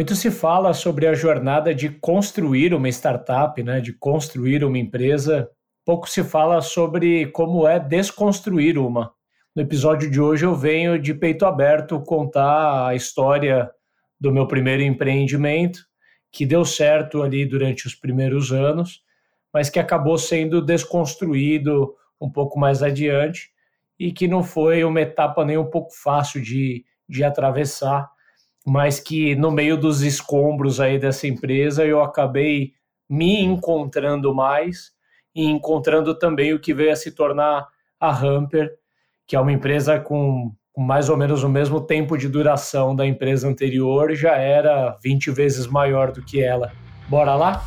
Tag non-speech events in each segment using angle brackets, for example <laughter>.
Muito se fala sobre a jornada de construir uma startup, né, de construir uma empresa. Pouco se fala sobre como é desconstruir uma. No episódio de hoje eu venho de peito aberto contar a história do meu primeiro empreendimento, que deu certo ali durante os primeiros anos, mas que acabou sendo desconstruído um pouco mais adiante e que não foi uma etapa nem um pouco fácil de, de atravessar mas que no meio dos escombros aí dessa empresa eu acabei me encontrando mais e encontrando também o que veio a se tornar a Hamper, que é uma empresa com, mais ou menos o mesmo tempo de duração da empresa anterior, já era 20 vezes maior do que ela. Bora lá?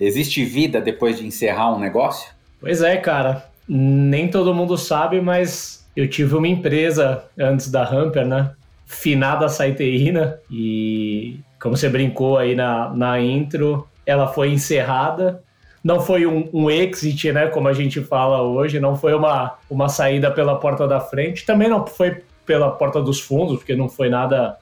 existe vida depois de encerrar um negócio? Pois é, cara. Nem todo mundo sabe, mas eu tive uma empresa antes da Hamper, né? Finada Saiteína. E como você brincou aí na, na intro, ela foi encerrada. Não foi um, um exit, né? Como a gente fala hoje, não foi uma, uma saída pela porta da frente. Também não foi pela porta dos fundos, porque não foi nada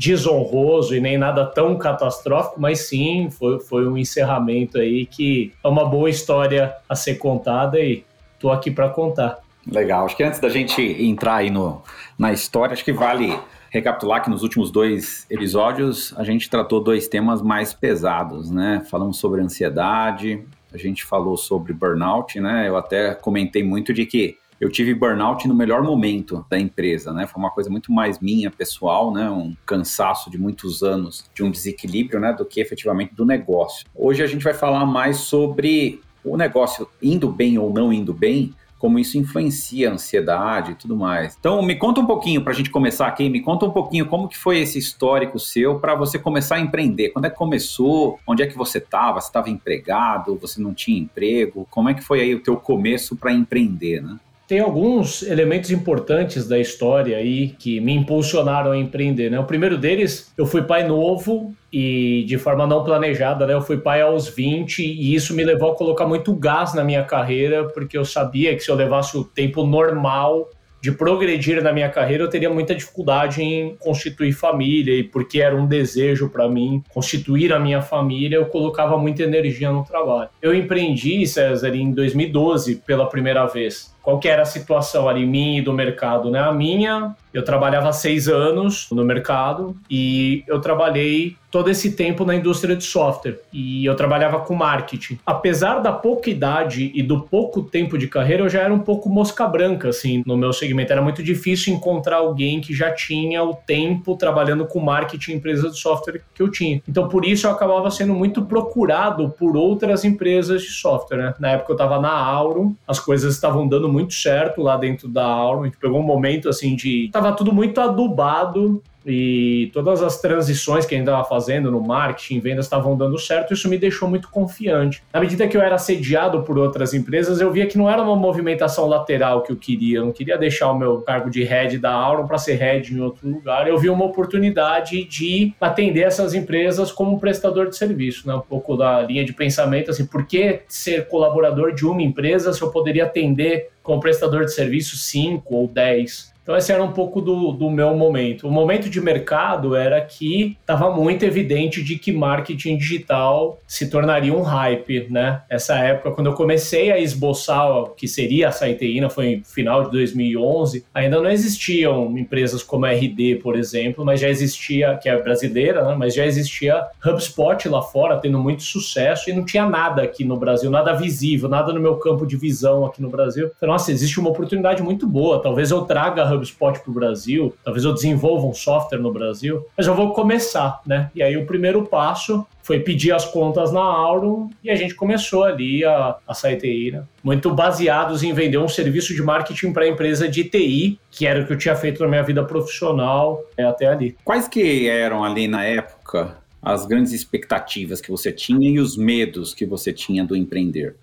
desonroso e nem nada tão catastrófico, mas sim foi, foi um encerramento aí que é uma boa história a ser contada e tô aqui para contar. Legal. Acho que antes da gente entrar aí no, na história, acho que vale recapitular que nos últimos dois episódios a gente tratou dois temas mais pesados, né? Falamos sobre ansiedade, a gente falou sobre burnout, né? Eu até comentei muito de que eu tive burnout no melhor momento da empresa, né? Foi uma coisa muito mais minha, pessoal, né? Um cansaço de muitos anos de um desequilíbrio, né? Do que efetivamente do negócio. Hoje a gente vai falar mais sobre o negócio indo bem ou não indo bem, como isso influencia a ansiedade e tudo mais. Então, me conta um pouquinho para a gente começar aqui, me conta um pouquinho como que foi esse histórico seu para você começar a empreender. Quando é que começou? Onde é que você estava? Você estava empregado? Você não tinha emprego? Como é que foi aí o teu começo para empreender, né? Tem alguns elementos importantes da história aí que me impulsionaram a empreender, né? O primeiro deles, eu fui pai novo e de forma não planejada, né? Eu fui pai aos 20 e isso me levou a colocar muito gás na minha carreira, porque eu sabia que se eu levasse o tempo normal de progredir na minha carreira, eu teria muita dificuldade em constituir família e porque era um desejo para mim constituir a minha família, eu colocava muita energia no trabalho. Eu empreendi, César, em 2012 pela primeira vez qual que era a situação ali minha e do mercado, né? A minha, eu trabalhava seis anos no mercado e eu trabalhei todo esse tempo na indústria de software e eu trabalhava com marketing. Apesar da pouca idade e do pouco tempo de carreira, eu já era um pouco mosca branca, assim, no meu segmento. Era muito difícil encontrar alguém que já tinha o tempo trabalhando com marketing em empresa de software que eu tinha. Então, por isso, eu acabava sendo muito procurado por outras empresas de software, né? Na época, eu estava na Aurum, as coisas estavam dando muito certo lá dentro da Aurum. A gente pegou um momento assim de. Tava tudo muito adubado e todas as transições que a gente estava fazendo no marketing, vendas estavam dando certo, isso me deixou muito confiante. Na medida que eu era assediado por outras empresas, eu via que não era uma movimentação lateral que eu queria, eu não queria deixar o meu cargo de head da Auron para ser head em outro lugar. Eu vi uma oportunidade de atender essas empresas como prestador de serviço, né? um pouco da linha de pensamento, assim, por que ser colaborador de uma empresa se eu poderia atender como prestador de serviço 5 ou 10? Então esse era um pouco do, do meu momento. O momento de mercado era que estava muito evidente de que marketing digital se tornaria um hype, né? Essa época, quando eu comecei a esboçar o que seria a Saiteína, foi no final de 2011, ainda não existiam empresas como a RD, por exemplo, mas já existia, que é brasileira, né? mas já existia HubSpot lá fora, tendo muito sucesso, e não tinha nada aqui no Brasil, nada visível, nada no meu campo de visão aqui no Brasil. Falei, nossa, existe uma oportunidade muito boa, talvez eu traga a HubSpot para o Brasil, talvez eu desenvolva um software no Brasil, mas eu vou começar, né? E aí o primeiro passo foi pedir as contas na Aurum e a gente começou ali a, a Saiteira, muito baseados em vender um serviço de marketing para a empresa de TI, que era o que eu tinha feito na minha vida profissional é, até ali. Quais que eram ali na época as grandes expectativas que você tinha e os medos que você tinha do empreender?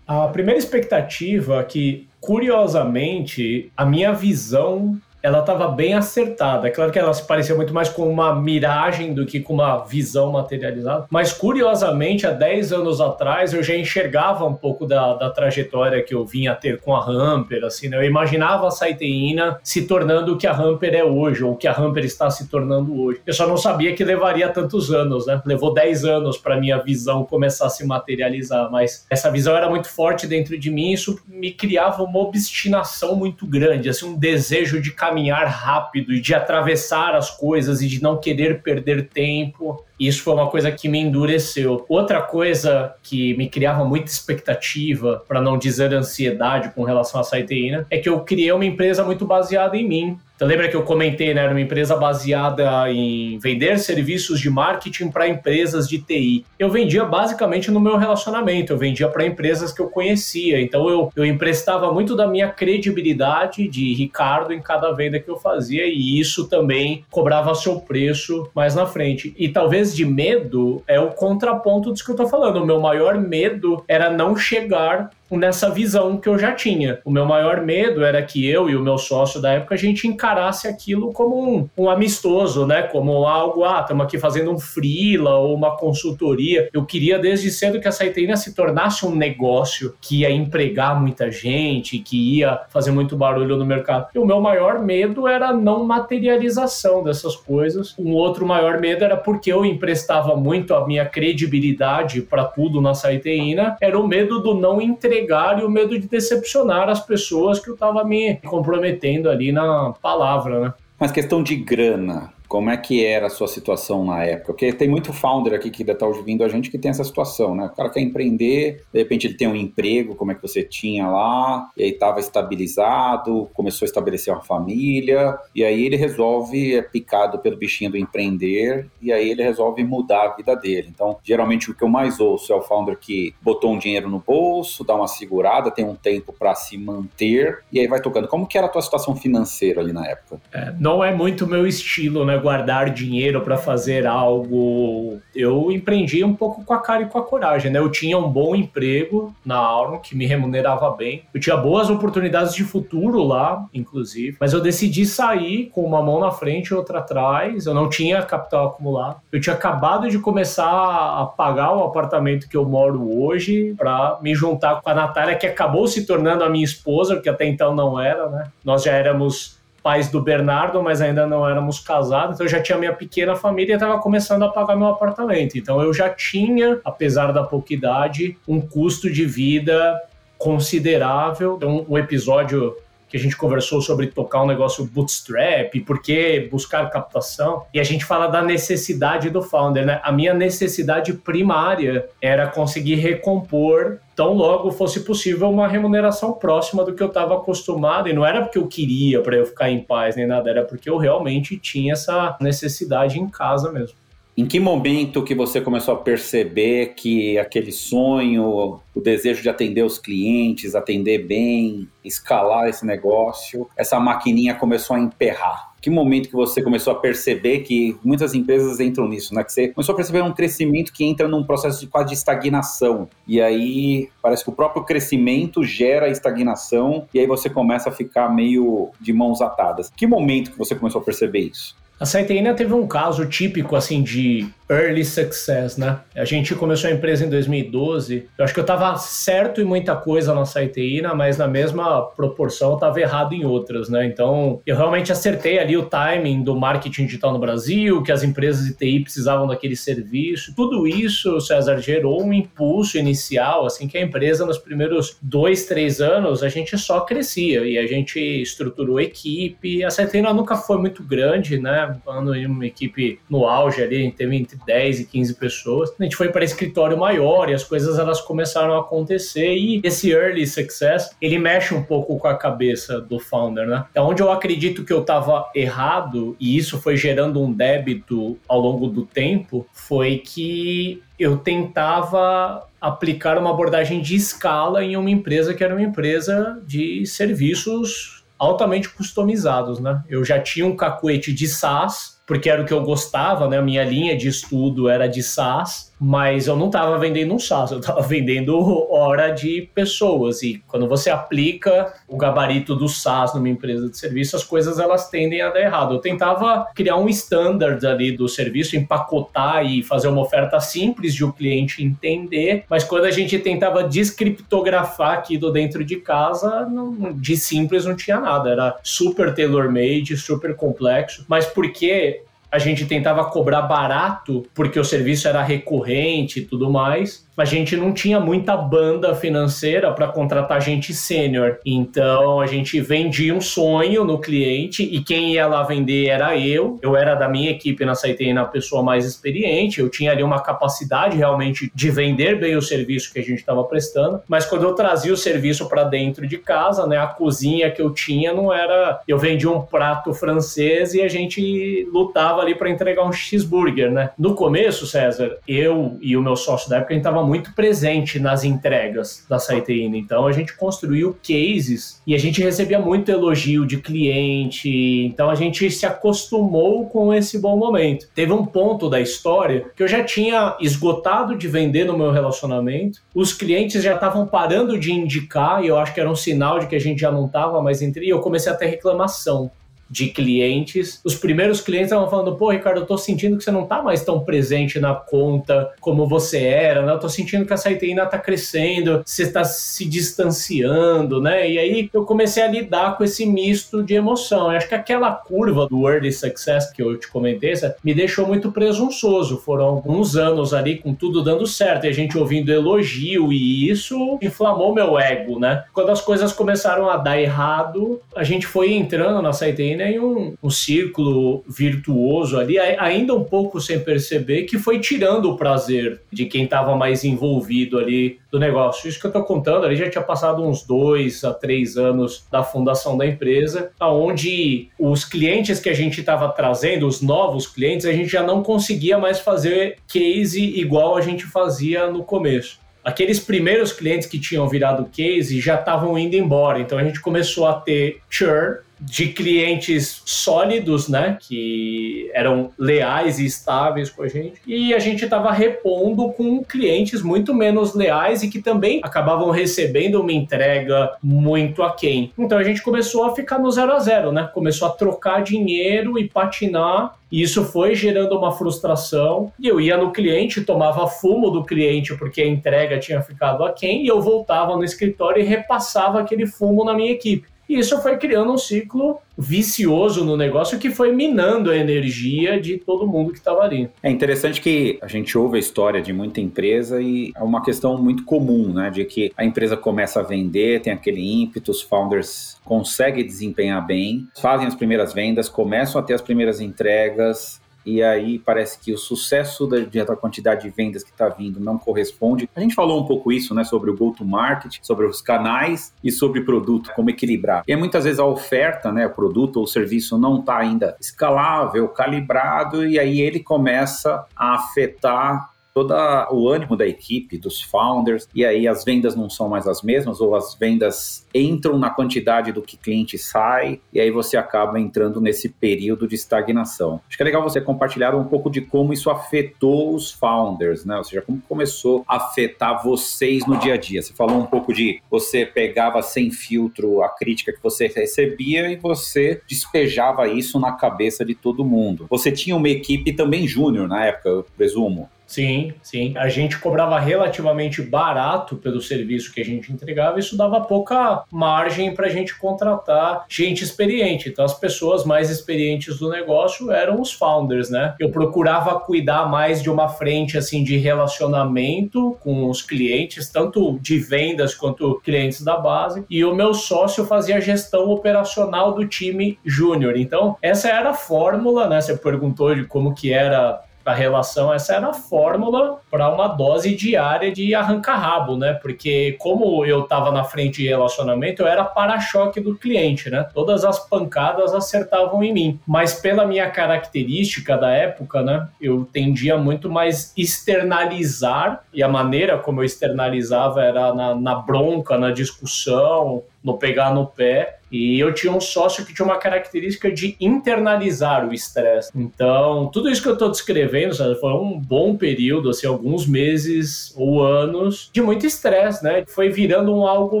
A primeira expectativa é que, curiosamente, a minha visão ela estava bem acertada. É claro que ela se parecia muito mais com uma miragem do que com uma visão materializada, mas curiosamente, há 10 anos atrás, eu já enxergava um pouco da, da trajetória que eu vinha ter com a Hamper, assim, né? Eu imaginava a Saiteína se tornando o que a Hamper é hoje, ou o que a Hamper está se tornando hoje. Eu só não sabia que levaria tantos anos, né? Levou 10 anos para minha visão começar a se materializar, mas essa visão era muito forte dentro de mim, e isso me criava uma obstinação muito grande, assim, um desejo de caminhar rápido e de atravessar as coisas e de não querer perder tempo. Isso foi uma coisa que me endureceu. Outra coisa que me criava muita expectativa, para não dizer ansiedade com relação à Saiteína, é que eu criei uma empresa muito baseada em mim. Então, lembra que eu comentei, né? Era uma empresa baseada em vender serviços de marketing para empresas de TI. Eu vendia basicamente no meu relacionamento, eu vendia para empresas que eu conhecia. Então, eu, eu emprestava muito da minha credibilidade de Ricardo em cada venda que eu fazia, e isso também cobrava seu preço mais na frente. E talvez de medo é o contraponto disso que eu tô falando. O meu maior medo era não chegar nessa visão que eu já tinha. O meu maior medo era que eu e o meu sócio da época a gente encarasse aquilo como um, um amistoso, né? Como algo, ah, estamos aqui fazendo um freela ou uma consultoria. Eu queria desde cedo que a Saiteina se tornasse um negócio que ia empregar muita gente, que ia fazer muito barulho no mercado. E o meu maior medo era a não materialização dessas coisas. Um outro maior medo era porque eu emprestava muito a minha credibilidade para tudo na Saiteina, era o medo do não entregar e o medo de decepcionar as pessoas que eu estava me comprometendo ali na palavra, né? Mas questão de grana, como é que era a sua situação na época? Porque tem muito founder aqui que ainda está ouvindo a gente que tem essa situação, né? O cara quer empreender, de repente ele tem um emprego, como é que você tinha lá, e aí estava estabilizado, começou a estabelecer uma família, e aí ele resolve, é picado pelo bichinho do empreender, e aí ele resolve mudar a vida dele. Então, geralmente o que eu mais ouço é o founder que botou um dinheiro no bolso, dá uma segurada, tem um tempo para se manter, e aí vai tocando. Como que era a tua situação financeira ali na época? É, não é muito meu estilo, né? Guardar dinheiro para fazer algo. Eu empreendi um pouco com a cara e com a coragem, né? Eu tinha um bom emprego na Auron que me remunerava bem. Eu tinha boas oportunidades de futuro lá, inclusive, mas eu decidi sair com uma mão na frente e outra atrás. Eu não tinha capital acumulado. Eu tinha acabado de começar a pagar o apartamento que eu moro hoje para me juntar com a Natália, que acabou se tornando a minha esposa, que até então não era, né? Nós já éramos pais do Bernardo, mas ainda não éramos casados, então eu já tinha minha pequena família e estava começando a pagar meu apartamento. Então eu já tinha, apesar da pouca idade, um custo de vida considerável. Então, o episódio que a gente conversou sobre tocar um negócio bootstrap, por que buscar captação, e a gente fala da necessidade do founder, né? A minha necessidade primária era conseguir recompor tão logo fosse possível uma remuneração próxima do que eu estava acostumado, e não era porque eu queria para eu ficar em paz nem nada, era porque eu realmente tinha essa necessidade em casa mesmo. Em que momento que você começou a perceber que aquele sonho, o desejo de atender os clientes, atender bem, escalar esse negócio, essa maquininha começou a emperrar? Que momento que você começou a perceber que muitas empresas entram nisso, né? Que você começou a perceber um crescimento que entra num processo de quase de estagnação. E aí parece que o próprio crescimento gera estagnação e aí você começa a ficar meio de mãos atadas. Que momento que você começou a perceber isso? A Saiteína teve um caso típico assim de early success, né? A gente começou a empresa em 2012. Eu acho que eu estava certo em muita coisa na Saiteína, mas na mesma proporção eu estava errado em outras, né? Então, eu realmente acertei ali o timing do marketing digital no Brasil, que as empresas de TI precisavam daquele serviço. Tudo isso, César, gerou um impulso inicial, assim, que a empresa nos primeiros dois, três anos, a gente só crescia e a gente estruturou equipe. A Saiteína nunca foi muito grande, né? Em uma equipe no auge ali, teve entre 10 e 15 pessoas. A gente foi para escritório maior e as coisas elas começaram a acontecer e esse early success, ele mexe um pouco com a cabeça do founder, né? Então, onde eu acredito que eu estava errado e isso foi gerando um débito ao longo do tempo, foi que eu tentava aplicar uma abordagem de escala em uma empresa que era uma empresa de serviços altamente customizados, né? Eu já tinha um cacuete de SaaS, porque era o que eu gostava, né? A minha linha de estudo era de SaaS mas eu não estava vendendo um SaaS, eu estava <laughs> vendendo hora de pessoas. E quando você aplica o gabarito do SaaS numa empresa de serviço, as coisas elas tendem a dar errado. Eu tentava criar um standard ali do serviço, empacotar e fazer uma oferta simples de o cliente entender, mas quando a gente tentava descriptografar aqui do dentro de casa, não, de simples não tinha nada. Era super tailor-made, super complexo, mas porque a gente tentava cobrar barato porque o serviço era recorrente e tudo mais a gente não tinha muita banda financeira para contratar gente sênior. Então a gente vendia um sonho no cliente e quem ia lá vender era eu. Eu era da minha equipe na Saitei a pessoa mais experiente. Eu tinha ali uma capacidade realmente de vender bem o serviço que a gente estava prestando. Mas quando eu trazia o serviço para dentro de casa, né, a cozinha que eu tinha não era. Eu vendia um prato francês e a gente lutava ali para entregar um cheeseburger, né? No começo, César, eu e o meu sócio da época a gente estava muito presente nas entregas da Saiteína. Então a gente construiu cases e a gente recebia muito elogio de cliente. Então a gente se acostumou com esse bom momento. Teve um ponto da história que eu já tinha esgotado de vender no meu relacionamento. Os clientes já estavam parando de indicar e eu acho que era um sinal de que a gente já não estava mais entre. E eu comecei a ter reclamação de clientes. Os primeiros clientes estavam falando: pô, Ricardo, eu tô sentindo que você não tá mais tão presente na conta como você era, né? Eu tô sentindo que a Saiteína tá crescendo, você está se distanciando, né? E aí eu comecei a lidar com esse misto de emoção. Eu acho que aquela curva do early success que eu te comentei me deixou muito presunçoso. Foram alguns anos ali com tudo dando certo e a gente ouvindo elogio e isso inflamou meu ego, né? Quando as coisas começaram a dar errado, a gente foi entrando na Saiteína em um, um círculo virtuoso ali, ainda um pouco sem perceber, que foi tirando o prazer de quem estava mais envolvido ali do negócio. Isso que eu estou contando ali já tinha passado uns dois a três anos da fundação da empresa, aonde os clientes que a gente estava trazendo, os novos clientes, a gente já não conseguia mais fazer case igual a gente fazia no começo aqueles primeiros clientes que tinham virado case já estavam indo embora. Então a gente começou a ter churn de clientes sólidos, né, que eram leais e estáveis com a gente, e a gente estava repondo com clientes muito menos leais e que também acabavam recebendo uma entrega muito aquém. Então a gente começou a ficar no zero a zero, né? Começou a trocar dinheiro e patinar e isso foi gerando uma frustração. E eu ia no cliente, tomava fumo do cliente porque a entrega tinha ficado aquém, e eu voltava no escritório e repassava aquele fumo na minha equipe. E isso foi criando um ciclo vicioso no negócio que foi minando a energia de todo mundo que estava ali. É interessante que a gente ouve a história de muita empresa e é uma questão muito comum, né? De que a empresa começa a vender, tem aquele ímpeto, os founders conseguem desempenhar bem, fazem as primeiras vendas, começam a ter as primeiras entregas, e aí parece que o sucesso da, da quantidade de vendas que está vindo não corresponde. A gente falou um pouco isso, né, sobre o go-to-market, sobre os canais e sobre produto, como equilibrar. E muitas vezes a oferta, né, o produto ou o serviço não está ainda escalável, calibrado, e aí ele começa a afetar todo o ânimo da equipe, dos founders, e aí as vendas não são mais as mesmas, ou as vendas entram na quantidade do que cliente sai, e aí você acaba entrando nesse período de estagnação. Acho que é legal você compartilhar um pouco de como isso afetou os founders, né? Ou seja, como começou a afetar vocês no dia a dia. Você falou um pouco de você pegava sem filtro a crítica que você recebia e você despejava isso na cabeça de todo mundo. Você tinha uma equipe também júnior na época, eu presumo. Sim, sim. A gente cobrava relativamente barato pelo serviço que a gente entregava, isso dava pouca margem para a gente contratar gente experiente. Então, as pessoas mais experientes do negócio eram os founders, né? Eu procurava cuidar mais de uma frente assim de relacionamento com os clientes, tanto de vendas quanto clientes da base, e o meu sócio fazia a gestão operacional do time júnior. Então, essa era a fórmula, né? Você perguntou de como que era a relação, essa era a fórmula para uma dose diária de arranca-rabo, né? Porque como eu estava na frente de relacionamento, eu era para-choque do cliente, né? Todas as pancadas acertavam em mim. Mas pela minha característica da época, né? Eu tendia muito mais externalizar, e a maneira como eu externalizava era na, na bronca, na discussão, no pegar no pé. E eu tinha um sócio que tinha uma característica de internalizar o estresse. Então, tudo isso que eu estou descrevendo, sabe, foi um bom período, assim, alguns meses ou anos de muito estresse, né? Foi virando um algo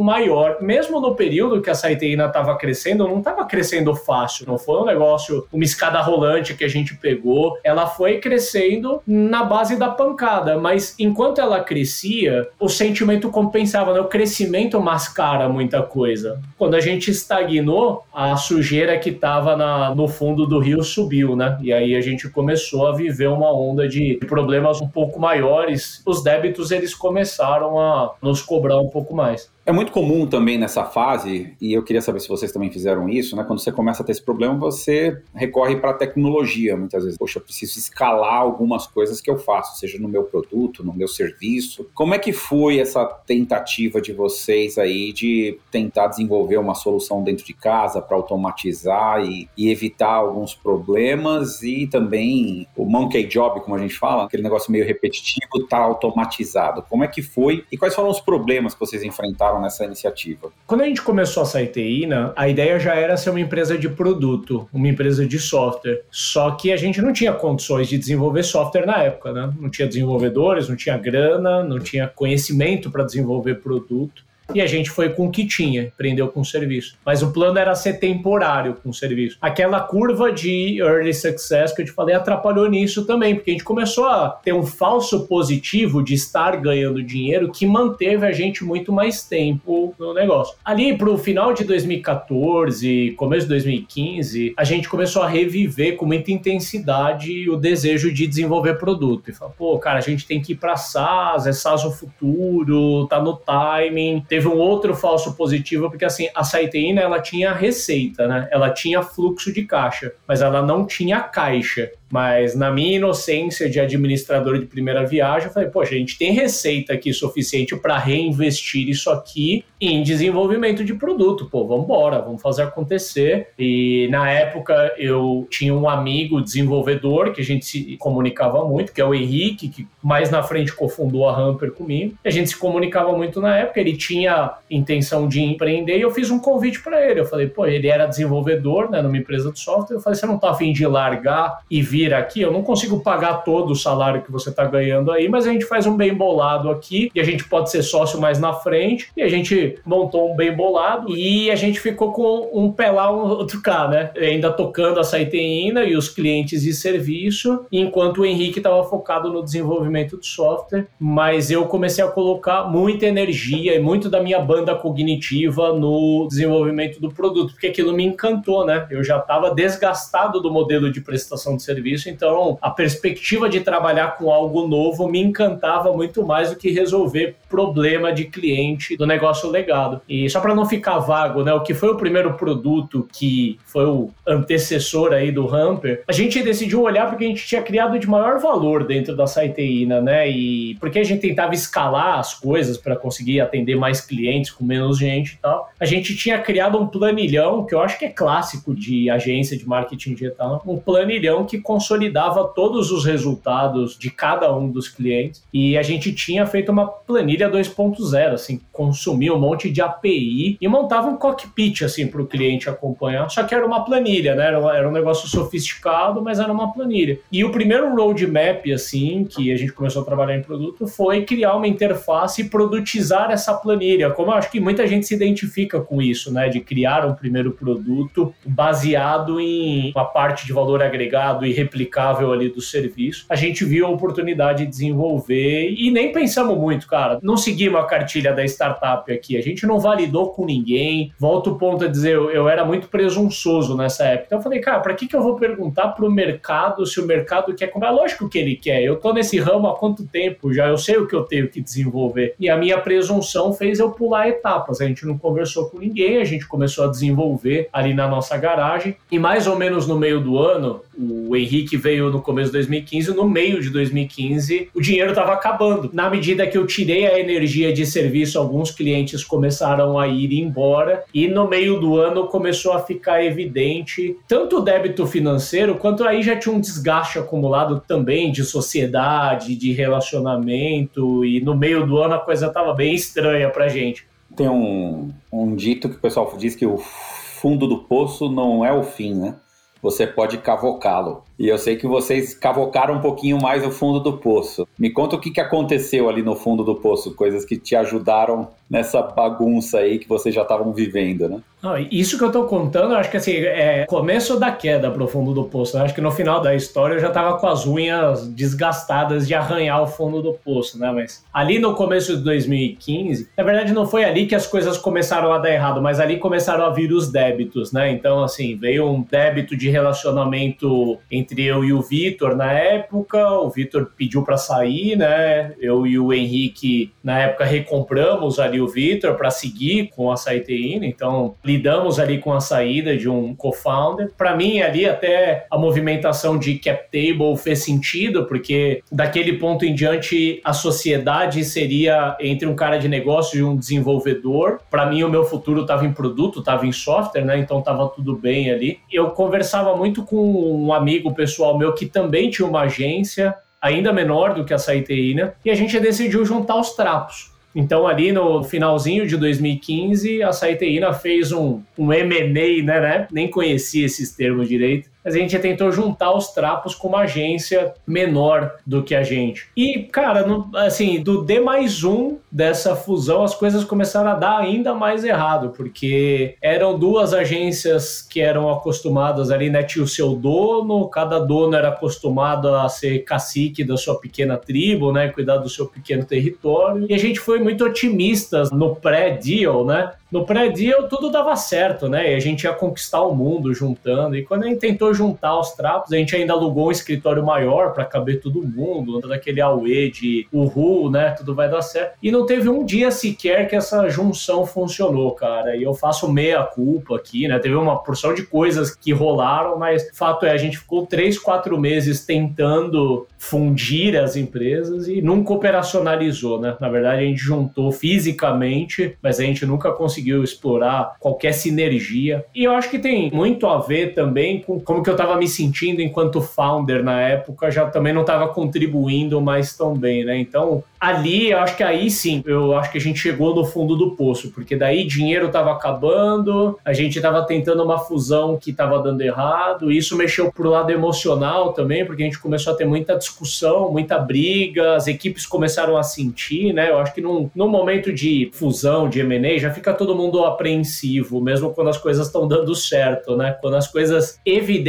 maior. Mesmo no período que a Saiteína estava crescendo, não estava crescendo fácil, não foi um negócio, uma escada rolante que a gente pegou. Ela foi crescendo na base da pancada, mas enquanto ela crescia, o sentimento compensava, né? O crescimento mascara muita coisa coisa. Quando a gente estagnou, a sujeira que estava no fundo do rio subiu, né? E aí a gente começou a viver uma onda de problemas um pouco maiores. Os débitos eles começaram a nos cobrar um pouco mais. É muito comum também nessa fase, e eu queria saber se vocês também fizeram isso, né? Quando você começa a ter esse problema, você recorre para a tecnologia muitas vezes. Poxa, eu preciso escalar algumas coisas que eu faço, seja no meu produto, no meu serviço. Como é que foi essa tentativa de vocês aí de tentar desenvolver uma solução dentro de casa para automatizar e, e, evitar alguns problemas e também o monkey job, como a gente fala, aquele negócio meio repetitivo, tá automatizado. Como é que foi e quais foram os problemas que vocês enfrentaram nessa iniciativa? Quando a gente começou a Saiteína, a ideia já era ser uma empresa de produto, uma empresa de software. Só que a gente não tinha condições de desenvolver software na época, né? Não tinha desenvolvedores, não tinha grana, não tinha conhecimento para desenvolver produto e a gente foi com o que tinha, prendeu com o serviço. Mas o plano era ser temporário com o serviço. Aquela curva de early success que eu te falei atrapalhou nisso também, porque a gente começou a ter um falso positivo de estar ganhando dinheiro que manteve a gente muito mais tempo no negócio. Ali pro final de 2014, começo de 2015, a gente começou a reviver com muita intensidade o desejo de desenvolver produto. E falar, pô, cara, a gente tem que ir para SaaS, é SaaS o futuro, tá no timing, teve um outro falso positivo, porque assim, a Saiteína ela tinha receita, né? Ela tinha fluxo de caixa, mas ela não tinha caixa. Mas na minha inocência de administrador de primeira viagem, eu falei, poxa, a gente tem receita aqui suficiente para reinvestir isso aqui em desenvolvimento de produto. Pô, vamos embora, vamos fazer acontecer. E na época eu tinha um amigo desenvolvedor que a gente se comunicava muito, que é o Henrique, que mais na frente cofundou a Hamper comigo. A gente se comunicava muito na época, ele tinha intenção de empreender e eu fiz um convite para ele. Eu falei, pô, ele era desenvolvedor, né, numa empresa de software. Eu falei, você não tá afim de largar e vir aqui, eu não consigo pagar todo o salário que você está ganhando aí, mas a gente faz um bem bolado aqui e a gente pode ser sócio mais na frente. E a gente montou um bem bolado e a gente ficou com um pé lá, um outro cá, né? Ainda tocando a saiteína e os clientes de serviço, enquanto o Henrique estava focado no desenvolvimento de software, mas eu comecei a colocar muita energia e muito da minha banda cognitiva no desenvolvimento do produto, porque aquilo me encantou, né? Eu já estava desgastado do modelo de prestação de serviço serviço, então a perspectiva de trabalhar com algo novo me encantava muito mais do que resolver problema de cliente do negócio legado. E só para não ficar vago, né, o que foi o primeiro produto que foi o antecessor aí do Hamper, a gente decidiu olhar porque a gente tinha criado de maior valor dentro da Saiteína, né? E porque a gente tentava escalar as coisas para conseguir atender mais clientes com menos gente e tal. A gente tinha criado um planilhão que eu acho que é clássico de agência de marketing digital, um planilhão que consolidava todos os resultados de cada um dos clientes e a gente tinha feito uma planilha 2.0, assim, consumia um monte de API e montava um cockpit assim para o cliente acompanhar. Só que era uma planilha, né? Era, era um negócio sofisticado, mas era uma planilha. E o primeiro roadmap assim que a gente começou a trabalhar em produto foi criar uma interface e produtizar essa planilha. Como eu acho que muita gente se identifica com isso, né? De criar um primeiro produto baseado em uma parte de valor agregado e replicável ali do serviço. A gente viu a oportunidade de desenvolver e nem pensamos muito, cara. Não seguimos a cartilha da startup aqui. A gente não validou com ninguém. Volto o ponto a dizer, eu, eu era muito presunçoso nessa época. Então eu falei, cara, para que, que eu vou perguntar para o mercado se o mercado quer comprar? Lógico que ele quer. Eu tô nesse ramo há quanto tempo já? Eu sei o que eu tenho que desenvolver. E a minha presunção fez eu pular etapas. A gente não conversou com ninguém, a gente começou a desenvolver ali na nossa garagem. E mais ou menos no meio do ano, o Henrique veio no começo de 2015, no meio de 2015, o dinheiro estava acabando. Na medida que eu tirei a energia de serviço, alguns clientes começaram a ir embora e no meio do ano começou a ficar evidente tanto o débito financeiro quanto aí já tinha um desgaste acumulado também de sociedade, de relacionamento e no meio do ano a coisa estava bem estranha pra gente. Tem um, um dito que o pessoal diz que o fundo do poço não é o fim, né? Você pode cavocá-lo. E eu sei que vocês cavocaram um pouquinho mais o fundo do poço. Me conta o que, que aconteceu ali no fundo do poço, coisas que te ajudaram nessa bagunça aí que vocês já estavam vivendo, né? Não, isso que eu tô contando, acho que assim, é começo da queda pro fundo do poço. Né? Acho que no final da história eu já tava com as unhas desgastadas de arranhar o fundo do poço, né? Mas ali no começo de 2015, na verdade não foi ali que as coisas começaram a dar errado, mas ali começaram a vir os débitos, né? Então, assim, veio um débito de relacionamento entre eu e o Vitor na época. O Vitor pediu para sair, né? Eu e o Henrique, na época, recompramos ali o Vitor para seguir com a Saiteína. Então, lidamos ali com a saída de um co-founder. Para mim, ali até a movimentação de cap table fez sentido, porque daquele ponto em diante a sociedade seria entre um cara de negócio e um desenvolvedor. Para mim, o meu futuro estava em produto, estava em software, né? Então estava tudo bem ali. Eu conversava muito com um amigo pessoal meu que também tinha uma agência ainda menor do que a Saiteína, e a gente decidiu juntar os trapos. Então, ali no finalzinho de 2015, a Saiteína fez um, um M&A, né, né? Nem conhecia esses termos direito mas a gente tentou juntar os trapos com uma agência menor do que a gente. E, cara, no, assim, do D mais um dessa fusão, as coisas começaram a dar ainda mais errado, porque eram duas agências que eram acostumadas ali, né? Tinha o seu dono, cada dono era acostumado a ser cacique da sua pequena tribo, né? Cuidar do seu pequeno território. E a gente foi muito otimista no pré-deal, né? No pré-deal tudo dava certo, né? E a gente ia conquistar o mundo juntando. E quando a gente tentou juntar os trapos, a gente ainda alugou um escritório maior para caber todo mundo, daquele auê de uhul, né? Tudo vai dar certo. E não teve um dia sequer que essa junção funcionou, cara. E eu faço meia culpa aqui, né? Teve uma porção de coisas que rolaram, mas fato é, a gente ficou três, quatro meses tentando fundir as empresas e nunca operacionalizou, né? Na verdade, a gente juntou fisicamente, mas a gente nunca conseguiu explorar qualquer sinergia. E eu acho que tem muito a ver também com como que eu estava me sentindo enquanto founder na época, já também não estava contribuindo mais tão bem, né? Então, ali, eu acho que aí sim, eu acho que a gente chegou no fundo do poço, porque daí dinheiro estava acabando, a gente estava tentando uma fusão que estava dando errado, isso mexeu pro lado emocional também, porque a gente começou a ter muita discussão, muita briga, as equipes começaram a sentir, né? Eu acho que num, num momento de fusão, de M&A, já fica todo mundo apreensivo, mesmo quando as coisas estão dando certo, né? Quando as coisas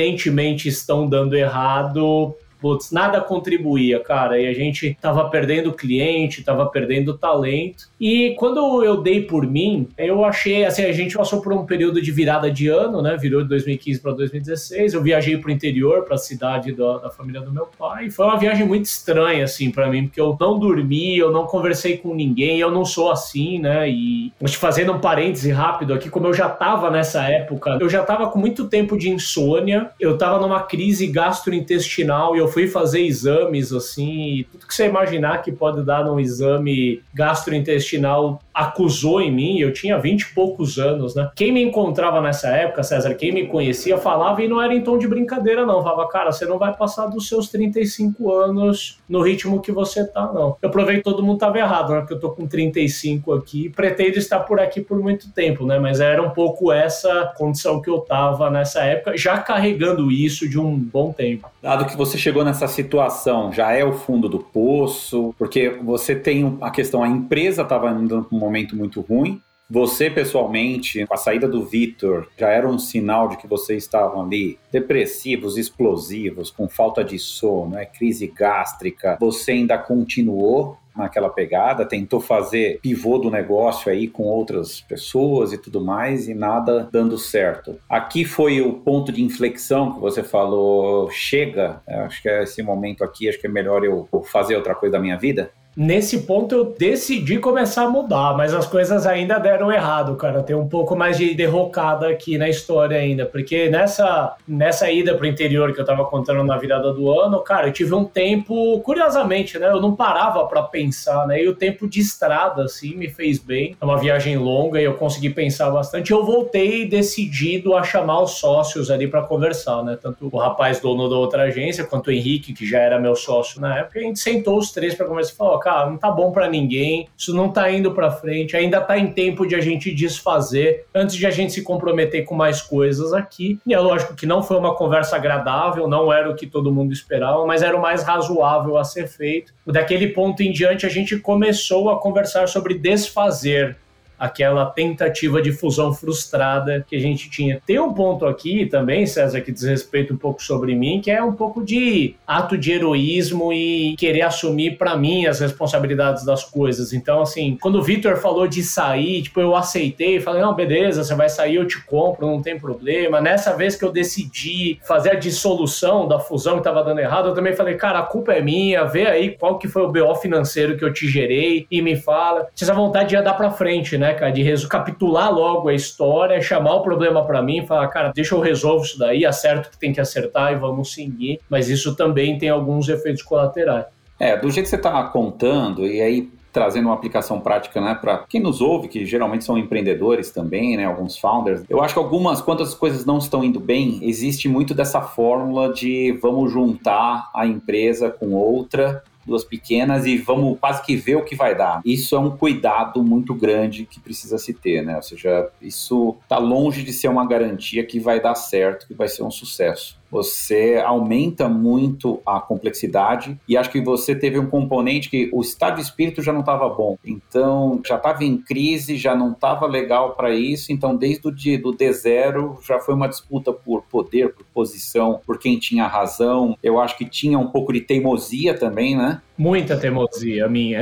evidentemente estão dando errado, putz, nada contribuía, cara. E a gente tava perdendo cliente, tava perdendo talento. E quando eu dei por mim, eu achei, assim, a gente passou por um período de virada de ano, né? Virou de 2015 para 2016. Eu viajei pro interior, para a cidade da, da, família do meu pai. Foi uma viagem muito estranha, assim, para mim, porque eu não dormi, eu não conversei com ninguém, eu não sou assim, né? E fazendo um parêntese rápido aqui, como eu já tava nessa época, eu já tava com muito tempo de insônia, eu tava numa crise gastrointestinal e eu fui fazer exames, assim, tudo que você imaginar que pode dar num exame gastrointestinal acusou em mim, eu tinha 20 e poucos anos, né? Quem me encontrava nessa época, César, quem me conhecia, falava e não era em tom de brincadeira, não. Falava, cara, você não vai passar dos seus 35 anos no ritmo que você tá, não. Eu provei que todo mundo tava errado, né? Porque eu tô com 35 aqui, pretendo estar por aqui por muito tempo, né? Mas era um pouco essa condição que eu tava nessa época, já carregando isso de um bom tempo. Dado que você chegou nessa situação, já é o fundo do poço, porque você tem a questão, a empresa estava indo num momento muito ruim, você, pessoalmente, com a saída do Vitor, já era um sinal de que vocês estavam ali depressivos, explosivos, com falta de sono, é crise gástrica. Você ainda continuou naquela pegada, tentou fazer pivô do negócio aí com outras pessoas e tudo mais e nada dando certo. Aqui foi o ponto de inflexão que você falou, chega, acho que é esse momento aqui, acho que é melhor eu fazer outra coisa da minha vida. Nesse ponto eu decidi começar a mudar, mas as coisas ainda deram errado, cara. Tem um pouco mais de derrocada aqui na história ainda, porque nessa, nessa ida pro interior que eu tava contando na virada do ano, cara, eu tive um tempo, curiosamente, né? Eu não parava para pensar, né? E o tempo de estrada, assim, me fez bem. É uma viagem longa e eu consegui pensar bastante. Eu voltei decidido a chamar os sócios ali para conversar, né? Tanto o rapaz dono da outra agência, quanto o Henrique, que já era meu sócio na época. A gente sentou os três para conversar e falou: cara, não tá bom para ninguém, isso não tá indo para frente, ainda tá em tempo de a gente desfazer antes de a gente se comprometer com mais coisas aqui. E é lógico que não foi uma conversa agradável, não era o que todo mundo esperava, mas era o mais razoável a ser feito. Daquele ponto em diante, a gente começou a conversar sobre desfazer aquela tentativa de fusão frustrada que a gente tinha. Tem um ponto aqui também, César, que diz respeito um pouco sobre mim, que é um pouco de ato de heroísmo e querer assumir para mim as responsabilidades das coisas. Então, assim, quando o Vitor falou de sair, tipo, eu aceitei, falei, não, beleza, você vai sair, eu te compro, não tem problema. Nessa vez que eu decidi fazer a dissolução da fusão que estava dando errado, eu também falei, cara, a culpa é minha, vê aí qual que foi o BO financeiro que eu te gerei e me fala. Se essa vontade ia dar para frente, né? Cara? De recapitular logo a história, chamar o problema para mim, falar, cara, deixa eu resolver isso daí, acerto que tem que acertar e vamos seguir. Mas isso também tem alguns efeitos colaterais. É, do jeito que você está contando, e aí trazendo uma aplicação prática, né, para quem nos ouve, que geralmente são empreendedores também, né, alguns founders. Eu acho que algumas, quando as coisas não estão indo bem, existe muito dessa fórmula de vamos juntar a empresa com outra duas pequenas e vamos quase que ver o que vai dar. Isso é um cuidado muito grande que precisa se ter, né? Ou seja, isso está longe de ser uma garantia que vai dar certo, que vai ser um sucesso você aumenta muito a complexidade e acho que você teve um componente que o estado de espírito já não estava bom. Então, já estava em crise, já não estava legal para isso. Então, desde o dia do D0 já foi uma disputa por poder, por posição, por quem tinha razão. Eu acho que tinha um pouco de teimosia também, né? Muita teimosia minha.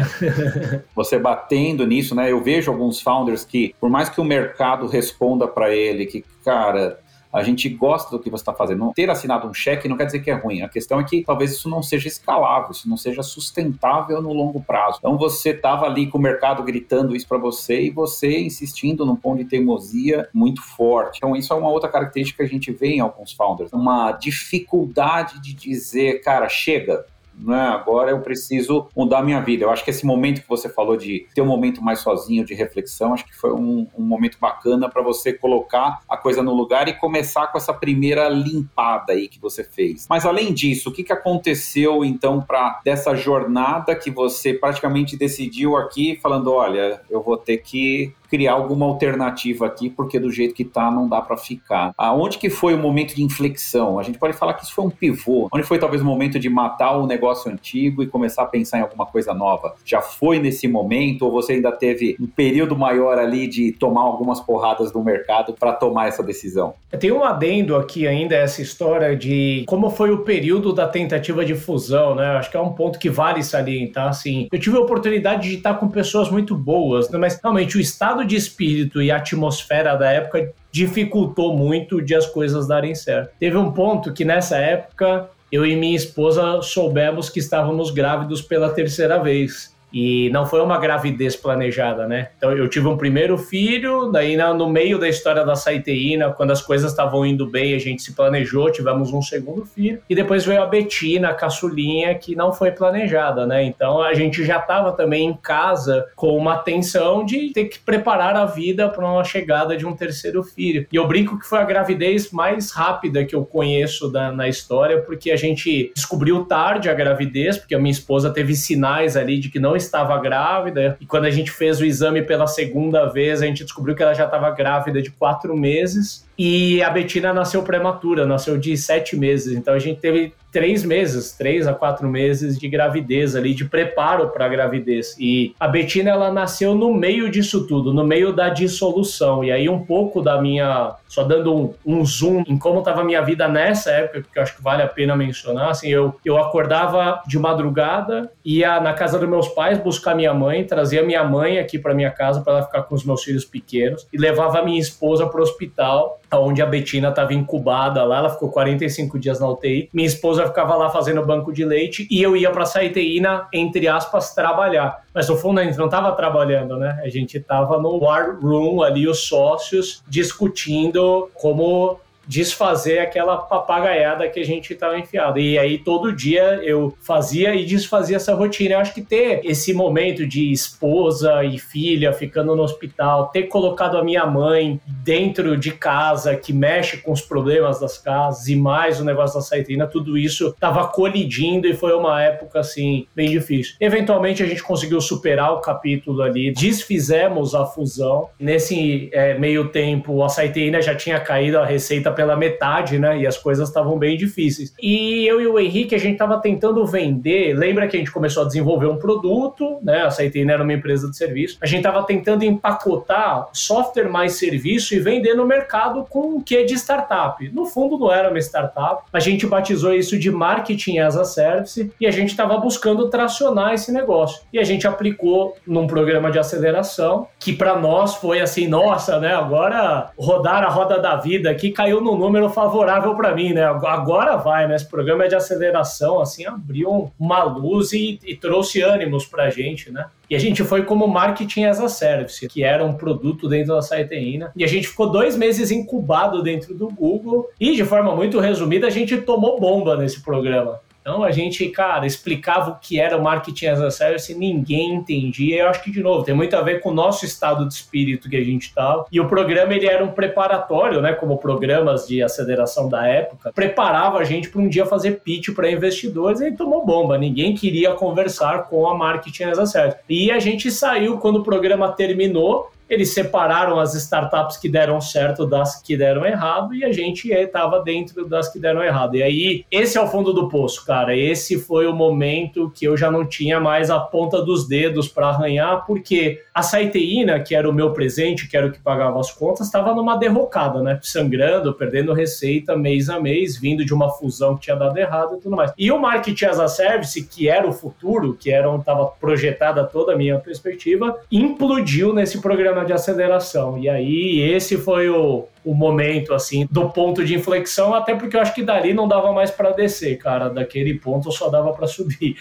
<laughs> você batendo nisso, né? Eu vejo alguns founders que, por mais que o mercado responda para ele que, cara, a gente gosta do que você está fazendo. Ter assinado um cheque não quer dizer que é ruim. A questão é que talvez isso não seja escalável, isso não seja sustentável no longo prazo. Então você estava ali com o mercado gritando isso para você e você insistindo num ponto de teimosia muito forte. Então isso é uma outra característica que a gente vê em alguns founders, uma dificuldade de dizer, cara, chega, né? Agora eu preciso mudar minha vida. Eu acho que esse momento que você falou de ter um momento mais sozinho, de reflexão, acho que foi um, um momento bacana para você colocar a coisa no lugar e começar com essa primeira limpada aí que você fez. Mas além disso, o que, que aconteceu então para dessa jornada que você praticamente decidiu aqui, falando, olha, eu vou ter que criar alguma alternativa aqui, porque do jeito que tá não dá para ficar. Aonde que foi o momento de inflexão? A gente pode falar que isso foi um pivô. Onde foi talvez o momento de matar o negócio antigo e começar a pensar em alguma coisa nova? Já foi nesse momento ou você ainda teve um período maior ali de tomar algumas porradas do mercado para tomar essa decisão? Tem um adendo aqui ainda essa história de como foi o período da tentativa de fusão, né? Acho que é um ponto que vale salientar, assim. Eu tive a oportunidade de estar com pessoas muito boas, né? mas realmente o estado estado de espírito e atmosfera da época dificultou muito de as coisas darem certo. Teve um ponto que nessa época eu e minha esposa soubemos que estávamos grávidos pela terceira vez. E não foi uma gravidez planejada, né? Então eu tive um primeiro filho, daí no meio da história da saiteína, quando as coisas estavam indo bem, a gente se planejou, tivemos um segundo filho. E depois veio a Betina, a caçulinha, que não foi planejada, né? Então a gente já estava também em casa com uma tensão de ter que preparar a vida para uma chegada de um terceiro filho. E eu brinco que foi a gravidez mais rápida que eu conheço da, na história, porque a gente descobriu tarde a gravidez, porque a minha esposa teve sinais ali de que não estava grávida. E quando a gente fez o exame pela segunda vez, a gente descobriu que ela já estava grávida de quatro meses. E a Betina nasceu prematura, nasceu de sete meses. Então a gente teve três meses, três a quatro meses de gravidez ali, de preparo para a gravidez. E a Betina, ela nasceu no meio disso tudo, no meio da dissolução. E aí um pouco da minha, só dando um, um zoom em como estava a minha vida nessa época, que eu acho que vale a pena mencionar, assim, eu, eu acordava de madrugada, ia na casa dos meus pais buscar minha mãe, trazia minha mãe aqui para minha casa para ela ficar com os meus filhos pequenos e levava minha esposa para o hospital, onde a Betina estava incubada lá, ela ficou 45 dias na UTI. Minha esposa ficava lá fazendo banco de leite e eu ia para Saiteína, entre aspas, trabalhar. Mas no fundo a gente não estava trabalhando, né? A gente estava no war room ali, os sócios, discutindo como desfazer aquela papagaiada que a gente estava enfiado. E aí todo dia eu fazia e desfazia essa rotina. Eu acho que ter esse momento de esposa e filha ficando no hospital, ter colocado a minha mãe dentro de casa que mexe com os problemas das casas e mais o negócio da saitrina, tudo isso estava colidindo e foi uma época assim bem difícil. Eventualmente a gente conseguiu superar o capítulo ali, desfizemos a fusão. Nesse é, meio tempo a Saiteína já tinha caído a receita pela metade, né? E as coisas estavam bem difíceis. E eu e o Henrique, a gente estava tentando vender. Lembra que a gente começou a desenvolver um produto, né? A Saitina era uma empresa de serviço. A gente estava tentando empacotar software mais serviço e vender no mercado com o que de startup. No fundo, não era uma startup. A gente batizou isso de marketing as a service e a gente estava buscando tracionar esse negócio. E a gente aplicou num programa de aceleração que para nós foi assim, nossa, né? Agora rodar a roda da vida aqui caiu no no número favorável para mim, né? Agora vai, né? Esse programa é de aceleração, assim, abriu uma luz e, e trouxe ânimos para a gente, né? E a gente foi como marketing as a service, que era um produto dentro da Saiteína. E a gente ficou dois meses incubado dentro do Google. E de forma muito resumida, a gente tomou bomba nesse programa. Então a gente, cara, explicava o que era o marketing as a service e ninguém entendia. Eu acho que, de novo, tem muito a ver com o nosso estado de espírito que a gente estava. E o programa, ele era um preparatório, né? Como programas de aceleração da época, preparava a gente para um dia fazer pitch para investidores e tomou bomba. Ninguém queria conversar com a marketing as a service. E a gente saiu quando o programa terminou eles separaram as startups que deram certo das que deram errado e a gente estava dentro das que deram errado. E aí, esse é o fundo do poço, cara. Esse foi o momento que eu já não tinha mais a ponta dos dedos para arranhar, porque a Saiteína, que era o meu presente, que era o que pagava as contas, estava numa derrocada, né? Sangrando, perdendo receita mês a mês, vindo de uma fusão que tinha dado errado e tudo mais. E o Marketing as a Service, que era o futuro, que era onde estava projetada toda a minha perspectiva, implodiu nesse programa de aceleração. E aí esse foi o, o momento assim do ponto de inflexão, até porque eu acho que dali não dava mais para descer, cara, daquele ponto só dava para subir.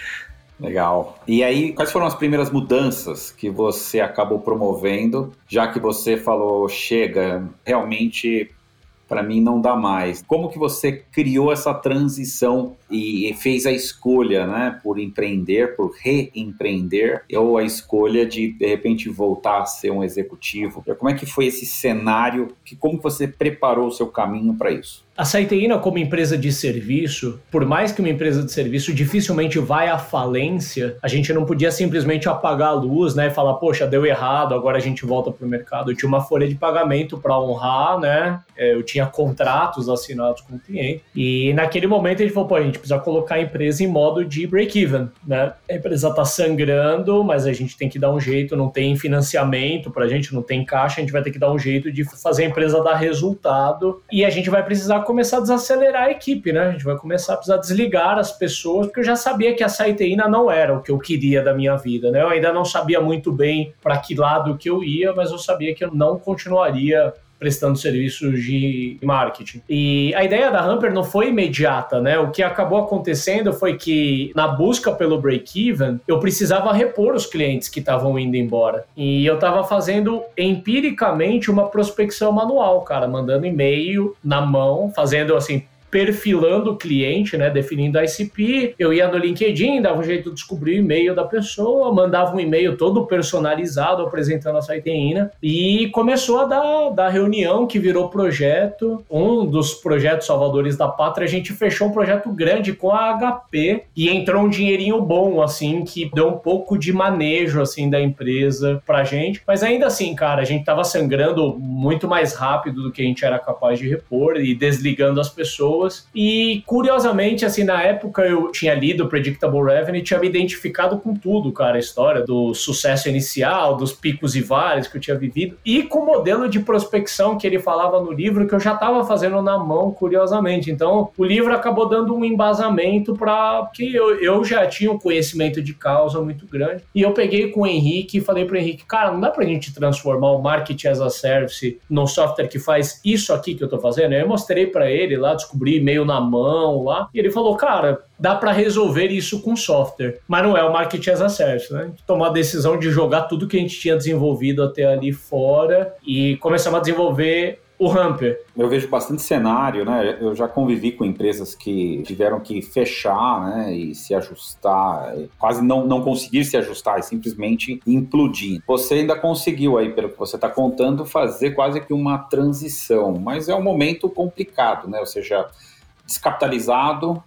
Legal. E aí, quais foram as primeiras mudanças que você acabou promovendo, já que você falou, chega, realmente para mim não dá mais. Como que você criou essa transição e fez a escolha, né, por empreender, por reempreender, ou a escolha de de repente voltar a ser um executivo? Como é que foi esse cenário? Que como você preparou o seu caminho para isso? A Saiteína, como empresa de serviço, por mais que uma empresa de serviço dificilmente vai à falência, a gente não podia simplesmente apagar a luz, né, e falar, poxa, deu errado, agora a gente volta para o mercado. Eu tinha uma folha de pagamento para honrar, né? É, eu tinha contratos assinados com o cliente. E naquele momento a gente falou, pô, a gente precisa colocar a empresa em modo de break-even, né? A empresa está sangrando, mas a gente tem que dar um jeito, não tem financiamento para a gente, não tem caixa, a gente vai ter que dar um jeito de fazer a empresa dar resultado e a gente vai precisar começar a desacelerar a equipe, né? A gente vai começar a precisar desligar as pessoas, porque eu já sabia que a saiteína não era o que eu queria da minha vida, né? Eu ainda não sabia muito bem para que lado que eu ia, mas eu sabia que eu não continuaria prestando serviços de marketing. E a ideia da Hamper não foi imediata, né? O que acabou acontecendo foi que na busca pelo break-even, eu precisava repor os clientes que estavam indo embora. E eu estava fazendo empiricamente uma prospecção manual, cara, mandando e-mail na mão, fazendo assim perfilando o cliente, né, definindo a ICP. Eu ia no LinkedIn, dava um jeito de descobrir o e-mail da pessoa, mandava um e-mail todo personalizado apresentando a Saiteína e começou a dar, dar reunião que virou projeto. Um dos projetos salvadores da pátria, a gente fechou um projeto grande com a HP e entrou um dinheirinho bom, assim, que deu um pouco de manejo, assim, da empresa pra gente. Mas ainda assim, cara, a gente tava sangrando muito mais rápido do que a gente era capaz de repor e desligando as pessoas pessoas. E curiosamente, assim, na época eu tinha lido Predictable Revenue e tinha me identificado com tudo, cara, a história do sucesso inicial, dos picos e vales que eu tinha vivido, e com o modelo de prospecção que ele falava no livro que eu já estava fazendo na mão, curiosamente. Então, o livro acabou dando um embasamento para que eu, eu já tinha um conhecimento de causa muito grande. E eu peguei com o Henrique e falei para Henrique, cara, não dá para a gente transformar o Marketing as a Service num software que faz isso aqui que eu estou fazendo? Eu mostrei para ele lá, descobri e-mail na mão lá. E ele falou, cara, dá para resolver isso com software. Mas não é o marketing as a service, né? Tomar a decisão de jogar tudo que a gente tinha desenvolvido até ali fora e começamos a desenvolver o Hamper. Eu vejo bastante cenário, né? Eu já convivi com empresas que tiveram que fechar, né? E se ajustar, quase não, não conseguir se ajustar e simplesmente implodir. Você ainda conseguiu aí, pelo que você está contando, fazer quase que uma transição, mas é um momento complicado, né? Ou seja, descapitalizado,